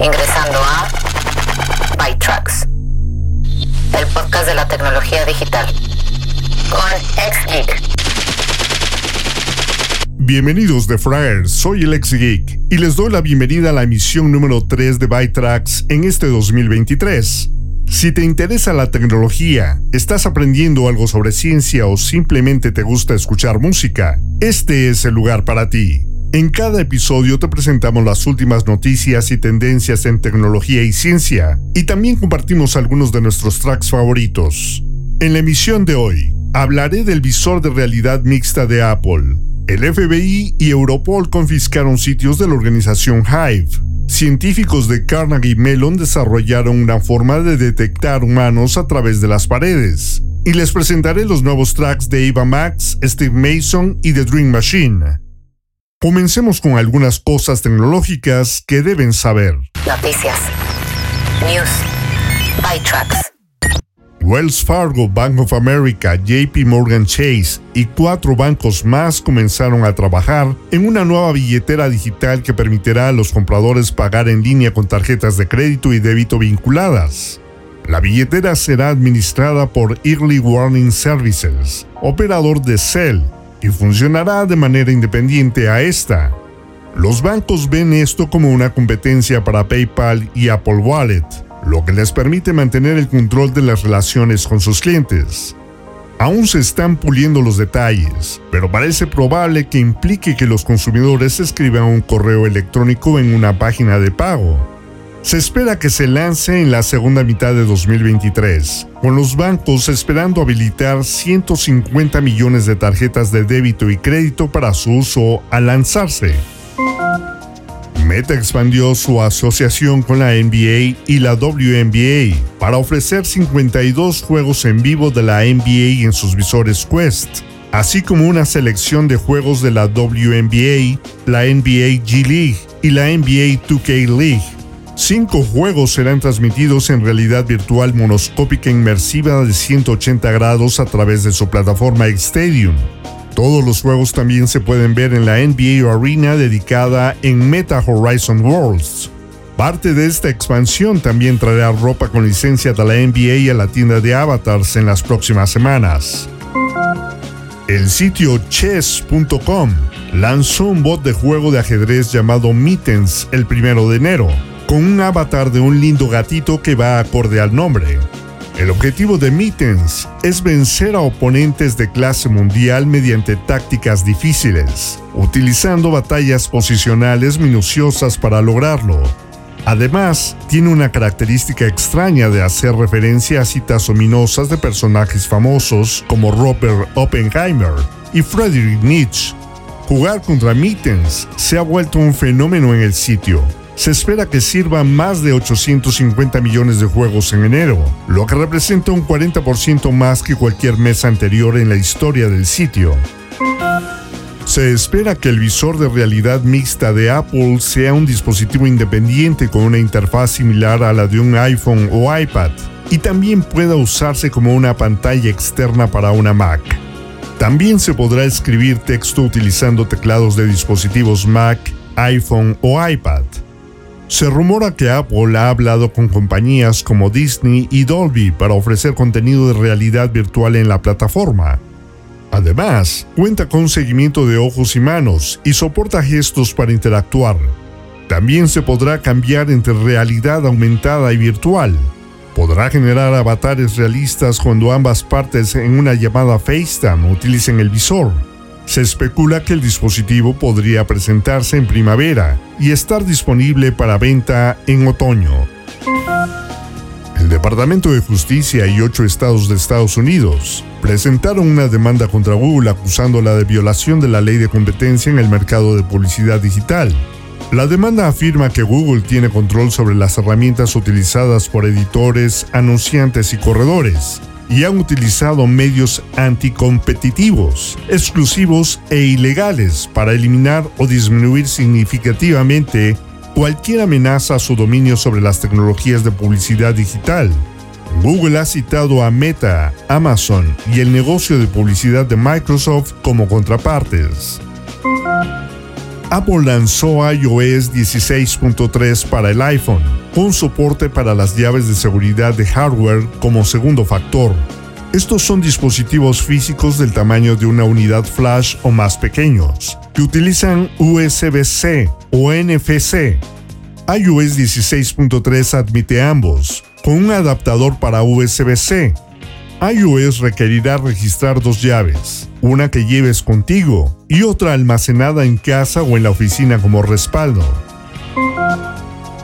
Ingresando a ByTrax. El podcast de la tecnología digital. Con XGeek. Bienvenidos de Fryer, soy el ex geek y les doy la bienvenida a la emisión número 3 de ByTrax en este 2023. Si te interesa la tecnología, estás aprendiendo algo sobre ciencia o simplemente te gusta escuchar música, este es el lugar para ti. En cada episodio te presentamos las últimas noticias y tendencias en tecnología y ciencia, y también compartimos algunos de nuestros tracks favoritos. En la emisión de hoy, hablaré del visor de realidad mixta de Apple. El FBI y Europol confiscaron sitios de la organización Hive. Científicos de Carnegie Mellon desarrollaron una forma de detectar humanos a través de las paredes. Y les presentaré los nuevos tracks de Eva Max, Steve Mason y The Dream Machine. Comencemos con algunas cosas tecnológicas que deben saber. Noticias. News. ByTrax. Wells Fargo, Bank of America, JP Morgan Chase y cuatro bancos más comenzaron a trabajar en una nueva billetera digital que permitirá a los compradores pagar en línea con tarjetas de crédito y débito vinculadas. La billetera será administrada por Early Warning Services, operador de Cell, y funcionará de manera independiente a esta. Los bancos ven esto como una competencia para PayPal y Apple Wallet, lo que les permite mantener el control de las relaciones con sus clientes. Aún se están puliendo los detalles, pero parece probable que implique que los consumidores escriban un correo electrónico en una página de pago, se espera que se lance en la segunda mitad de 2023, con los bancos esperando habilitar 150 millones de tarjetas de débito y crédito para su uso al lanzarse. Meta expandió su asociación con la NBA y la WNBA para ofrecer 52 juegos en vivo de la NBA en sus visores Quest, así como una selección de juegos de la WNBA, la NBA G League y la NBA 2K League Cinco juegos serán transmitidos en realidad virtual monoscópica inmersiva de 180 grados a través de su plataforma Stadium. Todos los juegos también se pueden ver en la NBA Arena dedicada en Meta Horizon Worlds. Parte de esta expansión también traerá ropa con licencia de la NBA a la tienda de avatars en las próximas semanas. El sitio chess.com lanzó un bot de juego de ajedrez llamado Mittens el primero de enero con un avatar de un lindo gatito que va acorde al nombre. El objetivo de Mittens es vencer a oponentes de clase mundial mediante tácticas difíciles, utilizando batallas posicionales minuciosas para lograrlo. Además, tiene una característica extraña de hacer referencia a citas ominosas de personajes famosos como Robert Oppenheimer y Friedrich Nietzsche. Jugar contra Mittens se ha vuelto un fenómeno en el sitio, se espera que sirva más de 850 millones de juegos en enero, lo que representa un 40% más que cualquier mes anterior en la historia del sitio. Se espera que el visor de realidad mixta de Apple sea un dispositivo independiente con una interfaz similar a la de un iPhone o iPad, y también pueda usarse como una pantalla externa para una Mac. También se podrá escribir texto utilizando teclados de dispositivos Mac, iPhone o iPad. Se rumora que Apple ha hablado con compañías como Disney y Dolby para ofrecer contenido de realidad virtual en la plataforma. Además, cuenta con seguimiento de ojos y manos y soporta gestos para interactuar. También se podrá cambiar entre realidad aumentada y virtual. Podrá generar avatares realistas cuando ambas partes en una llamada FaceTime utilicen el visor se especula que el dispositivo podría presentarse en primavera y estar disponible para venta en otoño. El Departamento de Justicia y ocho estados de Estados Unidos presentaron una demanda contra Google acusándola de violación de la ley de competencia en el mercado de publicidad digital. La demanda afirma que Google tiene control sobre las herramientas utilizadas por editores, anunciantes y corredores, y han utilizado medios anticompetitivos, exclusivos e ilegales para eliminar o disminuir significativamente cualquier amenaza a su dominio sobre las tecnologías de publicidad digital. Google ha citado a Meta, Amazon y el negocio de publicidad de Microsoft como contrapartes. Apple lanzó iOS 16.3 para el iPhone, con soporte para las llaves de seguridad de hardware como segundo factor. Estos son dispositivos físicos del tamaño de una unidad flash o más pequeños, que utilizan USB-C o NFC. iOS 16.3 admite ambos, con un adaptador para USB-C. iOS requerirá registrar dos llaves, una que lleves contigo y otra almacenada en casa o en la oficina como respaldo.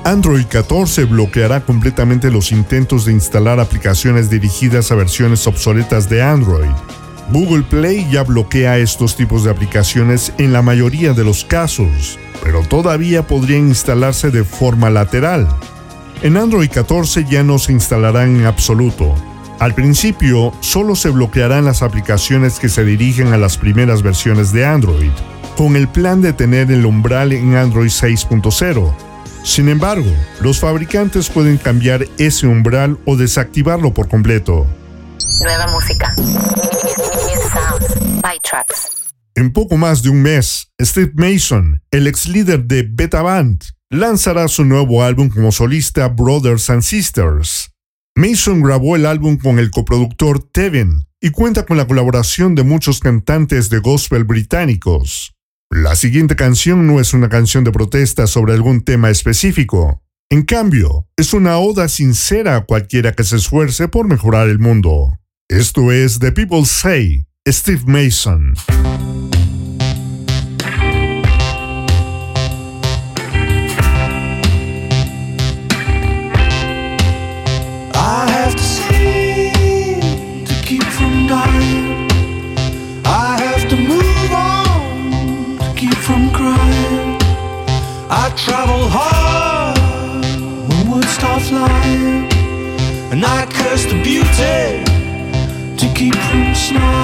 Android 14 bloqueará completamente los intentos de instalar aplicaciones dirigidas a versiones obsoletas de Android. Google Play ya bloquea estos tipos de aplicaciones en la mayoría de los casos, pero todavía podrían instalarse de forma lateral. En Android 14 ya no se instalarán en absoluto, al principio, solo se bloquearán las aplicaciones que se dirigen a las primeras versiones de Android, con el plan de tener el umbral en Android 6.0. Sin embargo, los fabricantes pueden cambiar ese umbral o desactivarlo por completo. Nueva música. En poco más de un mes, Steve Mason, el ex líder de Beta Band, lanzará su nuevo álbum como solista Brothers and Sisters. Mason grabó el álbum con el coproductor Tevin y cuenta con la colaboración de muchos cantantes de gospel británicos. La siguiente canción no es una canción de protesta sobre algún tema específico. En cambio, es una oda sincera a cualquiera que se esfuerce por mejorar el mundo. Esto es The People Say, Steve Mason. small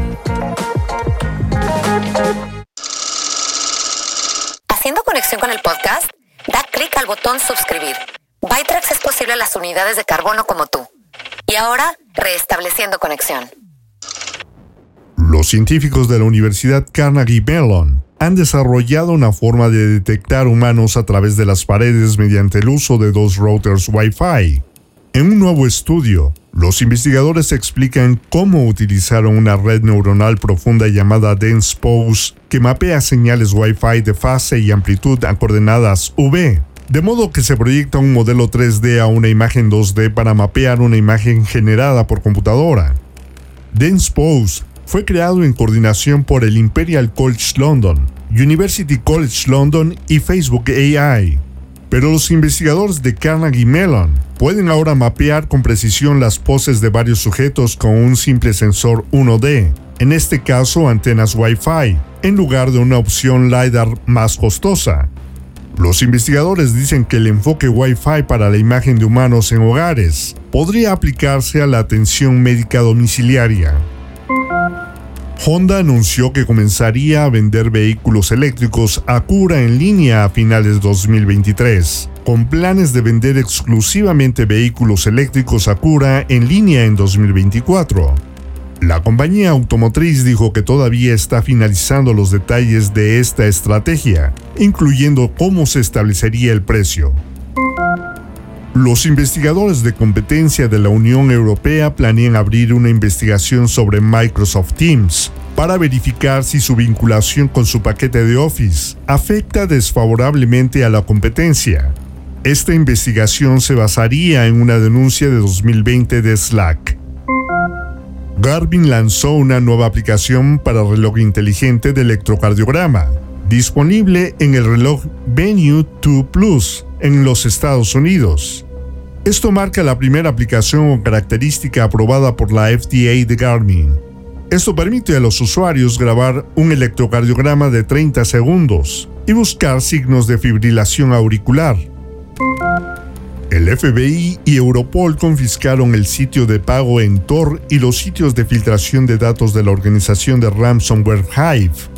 Haciendo conexión con el podcast, da clic al botón suscribir. Bytrax es posible a las unidades de carbono como tú. Y ahora, restableciendo conexión. Los científicos de la Universidad Carnegie Mellon han desarrollado una forma de detectar humanos a través de las paredes mediante el uso de dos routers Wi-Fi. En un nuevo estudio, los investigadores explican cómo utilizaron una red neuronal profunda llamada DensePose que mapea señales Wi-Fi de fase y amplitud a coordenadas V, de modo que se proyecta un modelo 3D a una imagen 2D para mapear una imagen generada por computadora. DensePose fue creado en coordinación por el Imperial College London, University College London y Facebook AI. Pero los investigadores de Carnegie Mellon pueden ahora mapear con precisión las poses de varios sujetos con un simple sensor 1D, en este caso antenas Wi-Fi, en lugar de una opción LiDAR más costosa. Los investigadores dicen que el enfoque Wi-Fi para la imagen de humanos en hogares podría aplicarse a la atención médica domiciliaria. Honda anunció que comenzaría a vender vehículos eléctricos a cura en línea a finales de 2023, con planes de vender exclusivamente vehículos eléctricos a cura en línea en 2024. La compañía automotriz dijo que todavía está finalizando los detalles de esta estrategia, incluyendo cómo se establecería el precio. Los investigadores de competencia de la Unión Europea planean abrir una investigación sobre Microsoft Teams para verificar si su vinculación con su paquete de Office afecta desfavorablemente a la competencia. Esta investigación se basaría en una denuncia de 2020 de Slack. Garmin lanzó una nueva aplicación para reloj inteligente de electrocardiograma, disponible en el reloj Venue 2 Plus en los Estados Unidos. Esto marca la primera aplicación o característica aprobada por la FDA de Garmin. Esto permite a los usuarios grabar un electrocardiograma de 30 segundos y buscar signos de fibrilación auricular. El FBI y Europol confiscaron el sitio de pago en Tor y los sitios de filtración de datos de la organización de ransomware Hive.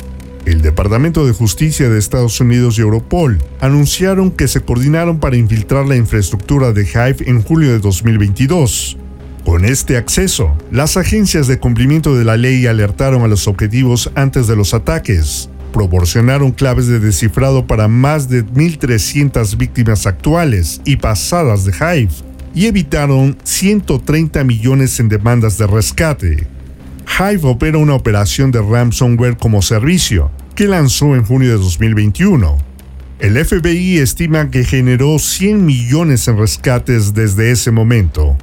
El Departamento de Justicia de Estados Unidos y Europol anunciaron que se coordinaron para infiltrar la infraestructura de Hive en julio de 2022. Con este acceso, las agencias de cumplimiento de la ley alertaron a los objetivos antes de los ataques, proporcionaron claves de descifrado para más de 1.300 víctimas actuales y pasadas de Hive y evitaron 130 millones en demandas de rescate. Hive opera una operación de ransomware como servicio que lanzó en junio de 2021. El FBI estima que generó 100 millones en rescates desde ese momento.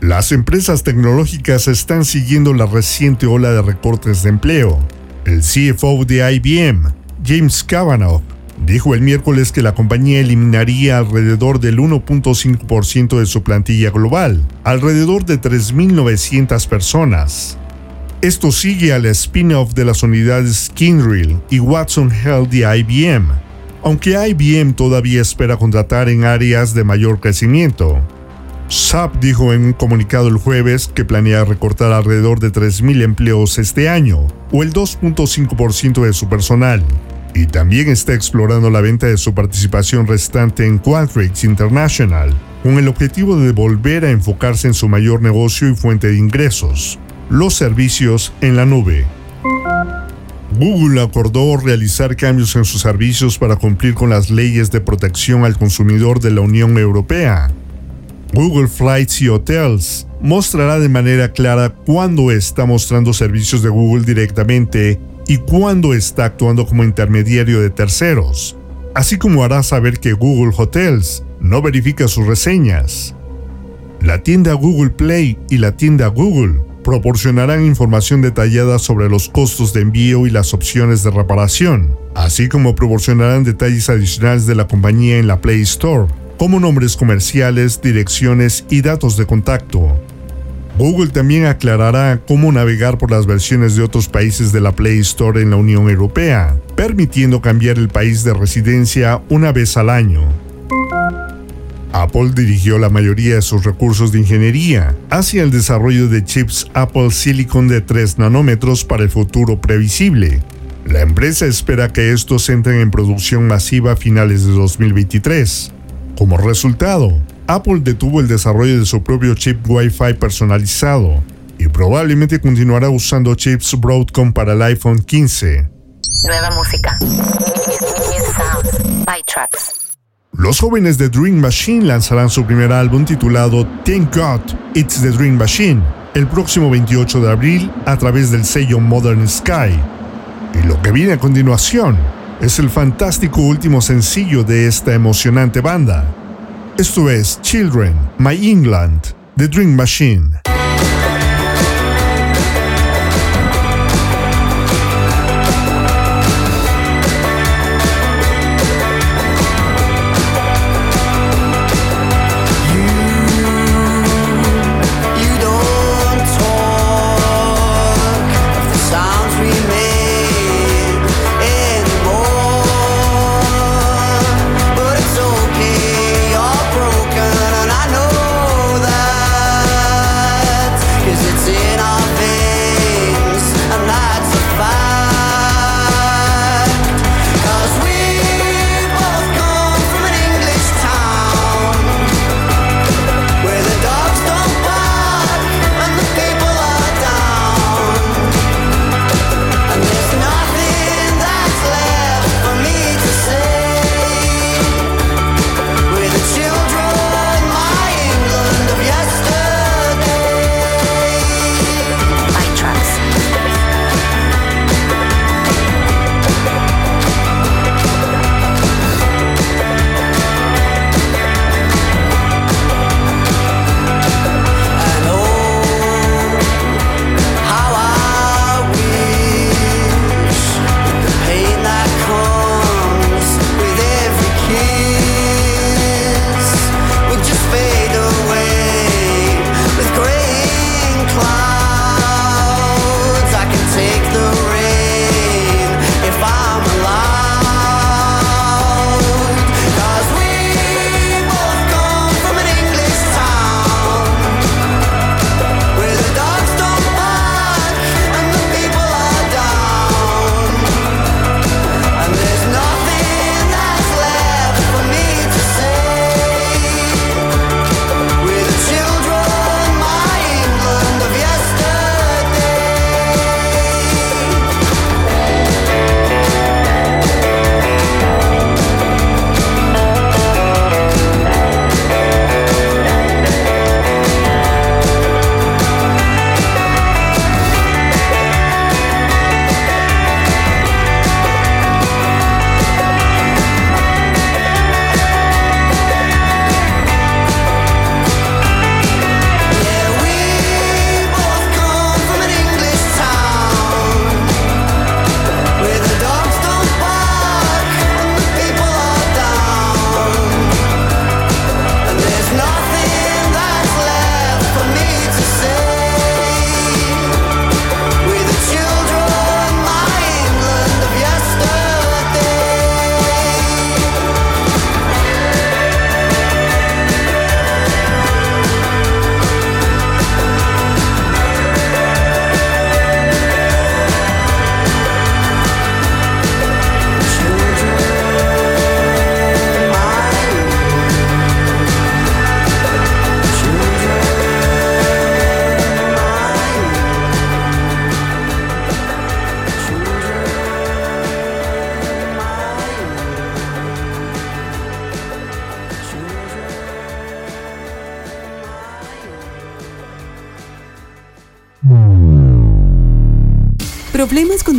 Las empresas tecnológicas están siguiendo la reciente ola de recortes de empleo. El CFO de IBM, James Kavanaugh, dijo el miércoles que la compañía eliminaría alrededor del 1.5% de su plantilla global, alrededor de 3.900 personas. Esto sigue al spin-off de las unidades Kyndryl y Watson Health de IBM, aunque IBM todavía espera contratar en áreas de mayor crecimiento. SAP dijo en un comunicado el jueves que planea recortar alrededor de 3.000 empleos este año, o el 2.5% de su personal, y también está explorando la venta de su participación restante en Qualtrics International, con el objetivo de volver a enfocarse en su mayor negocio y fuente de ingresos, los servicios en la nube. Google acordó realizar cambios en sus servicios para cumplir con las leyes de protección al consumidor de la Unión Europea, Google Flights y Hotels mostrará de manera clara cuándo está mostrando servicios de Google directamente y cuándo está actuando como intermediario de terceros, así como hará saber que Google Hotels no verifica sus reseñas. La tienda Google Play y la tienda Google proporcionarán información detallada sobre los costos de envío y las opciones de reparación, así como proporcionarán detalles adicionales de la compañía en la Play Store, como nombres comerciales, direcciones y datos de contacto. Google también aclarará cómo navegar por las versiones de otros países de la Play Store en la Unión Europea, permitiendo cambiar el país de residencia una vez al año. Apple dirigió la mayoría de sus recursos de ingeniería hacia el desarrollo de chips Apple Silicon de 3 nanómetros para el futuro previsible. La empresa espera que estos entren en producción masiva a finales de 2023. Como resultado, Apple detuvo el desarrollo de su propio chip Wi-Fi personalizado y probablemente continuará usando chips Broadcom para el iPhone 15. Nueva música. Los jóvenes de Dream Machine lanzarán su primer álbum titulado Thank God It's the Dream Machine el próximo 28 de abril a través del sello Modern Sky. Y lo que viene a continuación es el fantástico último sencillo de esta emocionante banda. Esto es Children, My England, The Dream Machine.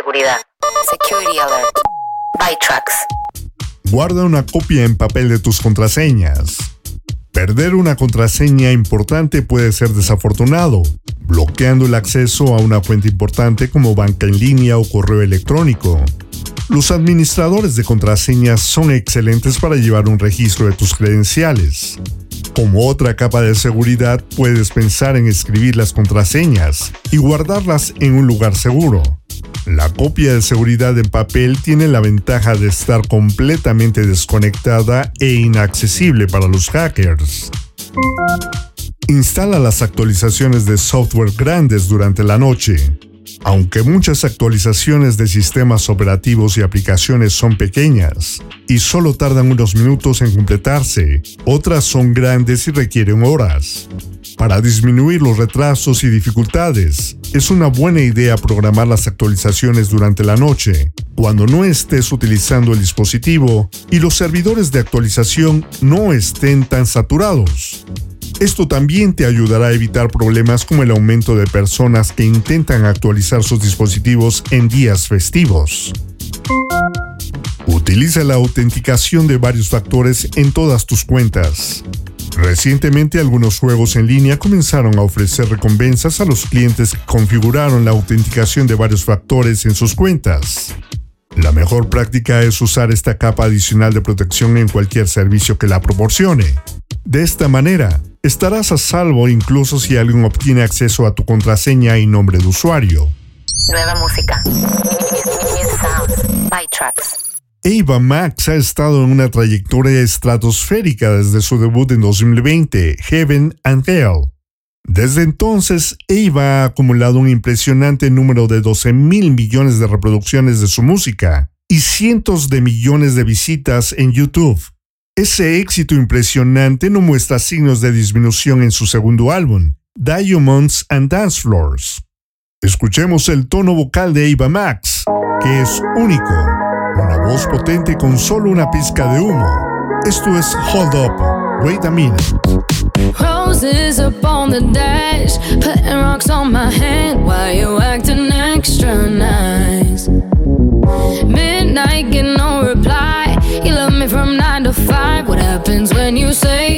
seguridad. Security Alert. Guarda una copia en papel de tus contraseñas. Perder una contraseña importante puede ser desafortunado, bloqueando el acceso a una cuenta importante como banca en línea o correo electrónico. Los administradores de contraseñas son excelentes para llevar un registro de tus credenciales. Como otra capa de seguridad, puedes pensar en escribir las contraseñas y guardarlas en un lugar seguro. La copia de seguridad en papel tiene la ventaja de estar completamente desconectada e inaccesible para los hackers. Instala las actualizaciones de software grandes durante la noche. Aunque muchas actualizaciones de sistemas operativos y aplicaciones son pequeñas y solo tardan unos minutos en completarse, otras son grandes y requieren horas. Para disminuir los retrasos y dificultades, es una buena idea programar las actualizaciones durante la noche, cuando no estés utilizando el dispositivo y los servidores de actualización no estén tan saturados. Esto también te ayudará a evitar problemas como el aumento de personas que intentan actualizar sus dispositivos en días festivos. Utiliza la autenticación de varios factores en todas tus cuentas. Recientemente algunos juegos en línea comenzaron a ofrecer recompensas a los clientes que configuraron la autenticación de varios factores en sus cuentas. La mejor práctica es usar esta capa adicional de protección en cualquier servicio que la proporcione. De esta manera, estarás a salvo incluso si alguien obtiene acceso a tu contraseña y nombre de usuario. Nueva música. Ava Max ha estado en una trayectoria estratosférica desde su debut en 2020, Heaven and Hell. Desde entonces, Ava ha acumulado un impresionante número de 12 mil millones de reproducciones de su música y cientos de millones de visitas en YouTube. Ese éxito impresionante no muestra signos de disminución en su segundo álbum, Diamonds and Dance Floors. Escuchemos el tono vocal de Ava Max, que es único, una voz potente con solo una pizca de humo. Esto es Hold Up, Wait a Minute. Happens when you say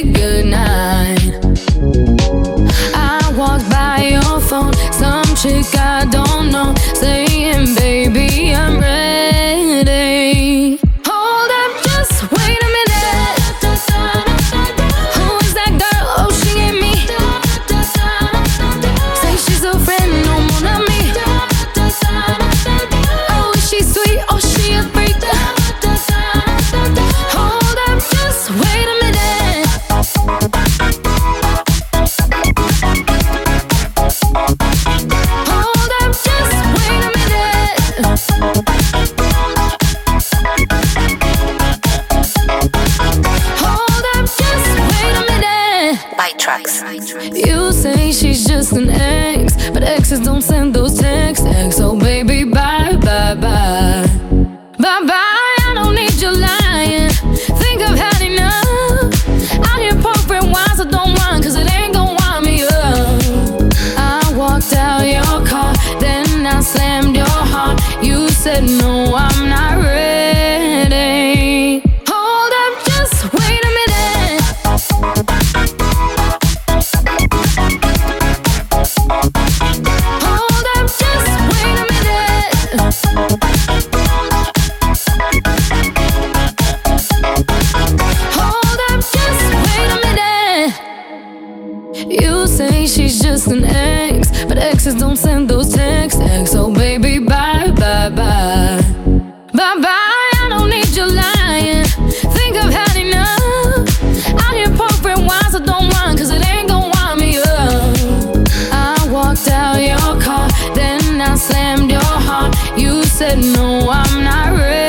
then I slammed your heart. You said no, I'm not ready.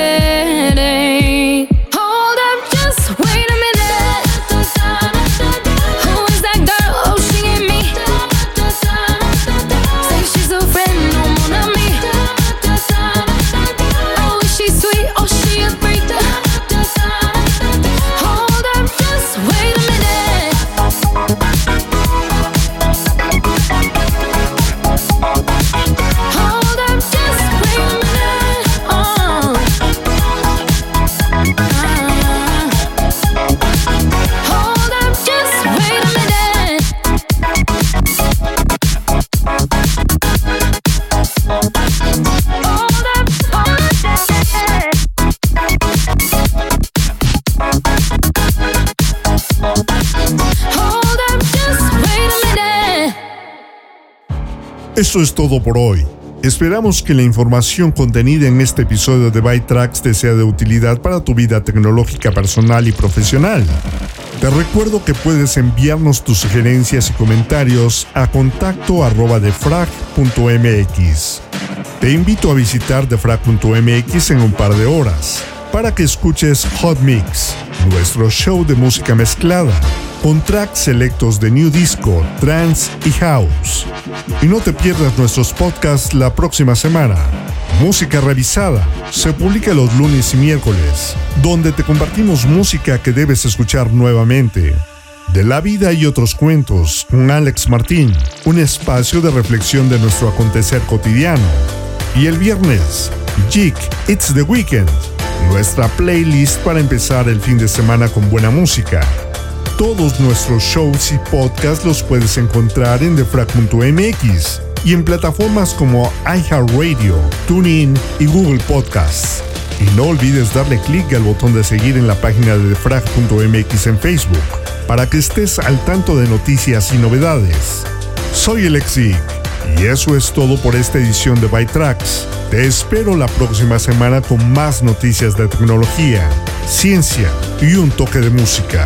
Eso es todo por hoy. Esperamos que la información contenida en este episodio de Byte Tracks te sea de utilidad para tu vida tecnológica personal y profesional. Te recuerdo que puedes enviarnos tus sugerencias y comentarios a contacto arroba defrag.mx. Te invito a visitar defrag.mx en un par de horas para que escuches Hot Mix, nuestro show de música mezclada, con tracks selectos de New Disco, Trance y House. Y no te pierdas nuestros podcasts la próxima semana. Música revisada se publica los lunes y miércoles, donde te compartimos música que debes escuchar nuevamente. De la vida y otros cuentos con Alex Martín, un espacio de reflexión de nuestro acontecer cotidiano. Y el viernes, Jig, It's the Weekend, nuestra playlist para empezar el fin de semana con buena música. Todos nuestros shows y podcasts los puedes encontrar en defrag.mx y en plataformas como iHeartRadio, TuneIn y Google Podcasts. Y no olvides darle clic al botón de seguir en la página de defrag.mx en Facebook para que estés al tanto de noticias y novedades. Soy Alexic y eso es todo por esta edición de Byte Tracks. Te espero la próxima semana con más noticias de tecnología, ciencia y un toque de música.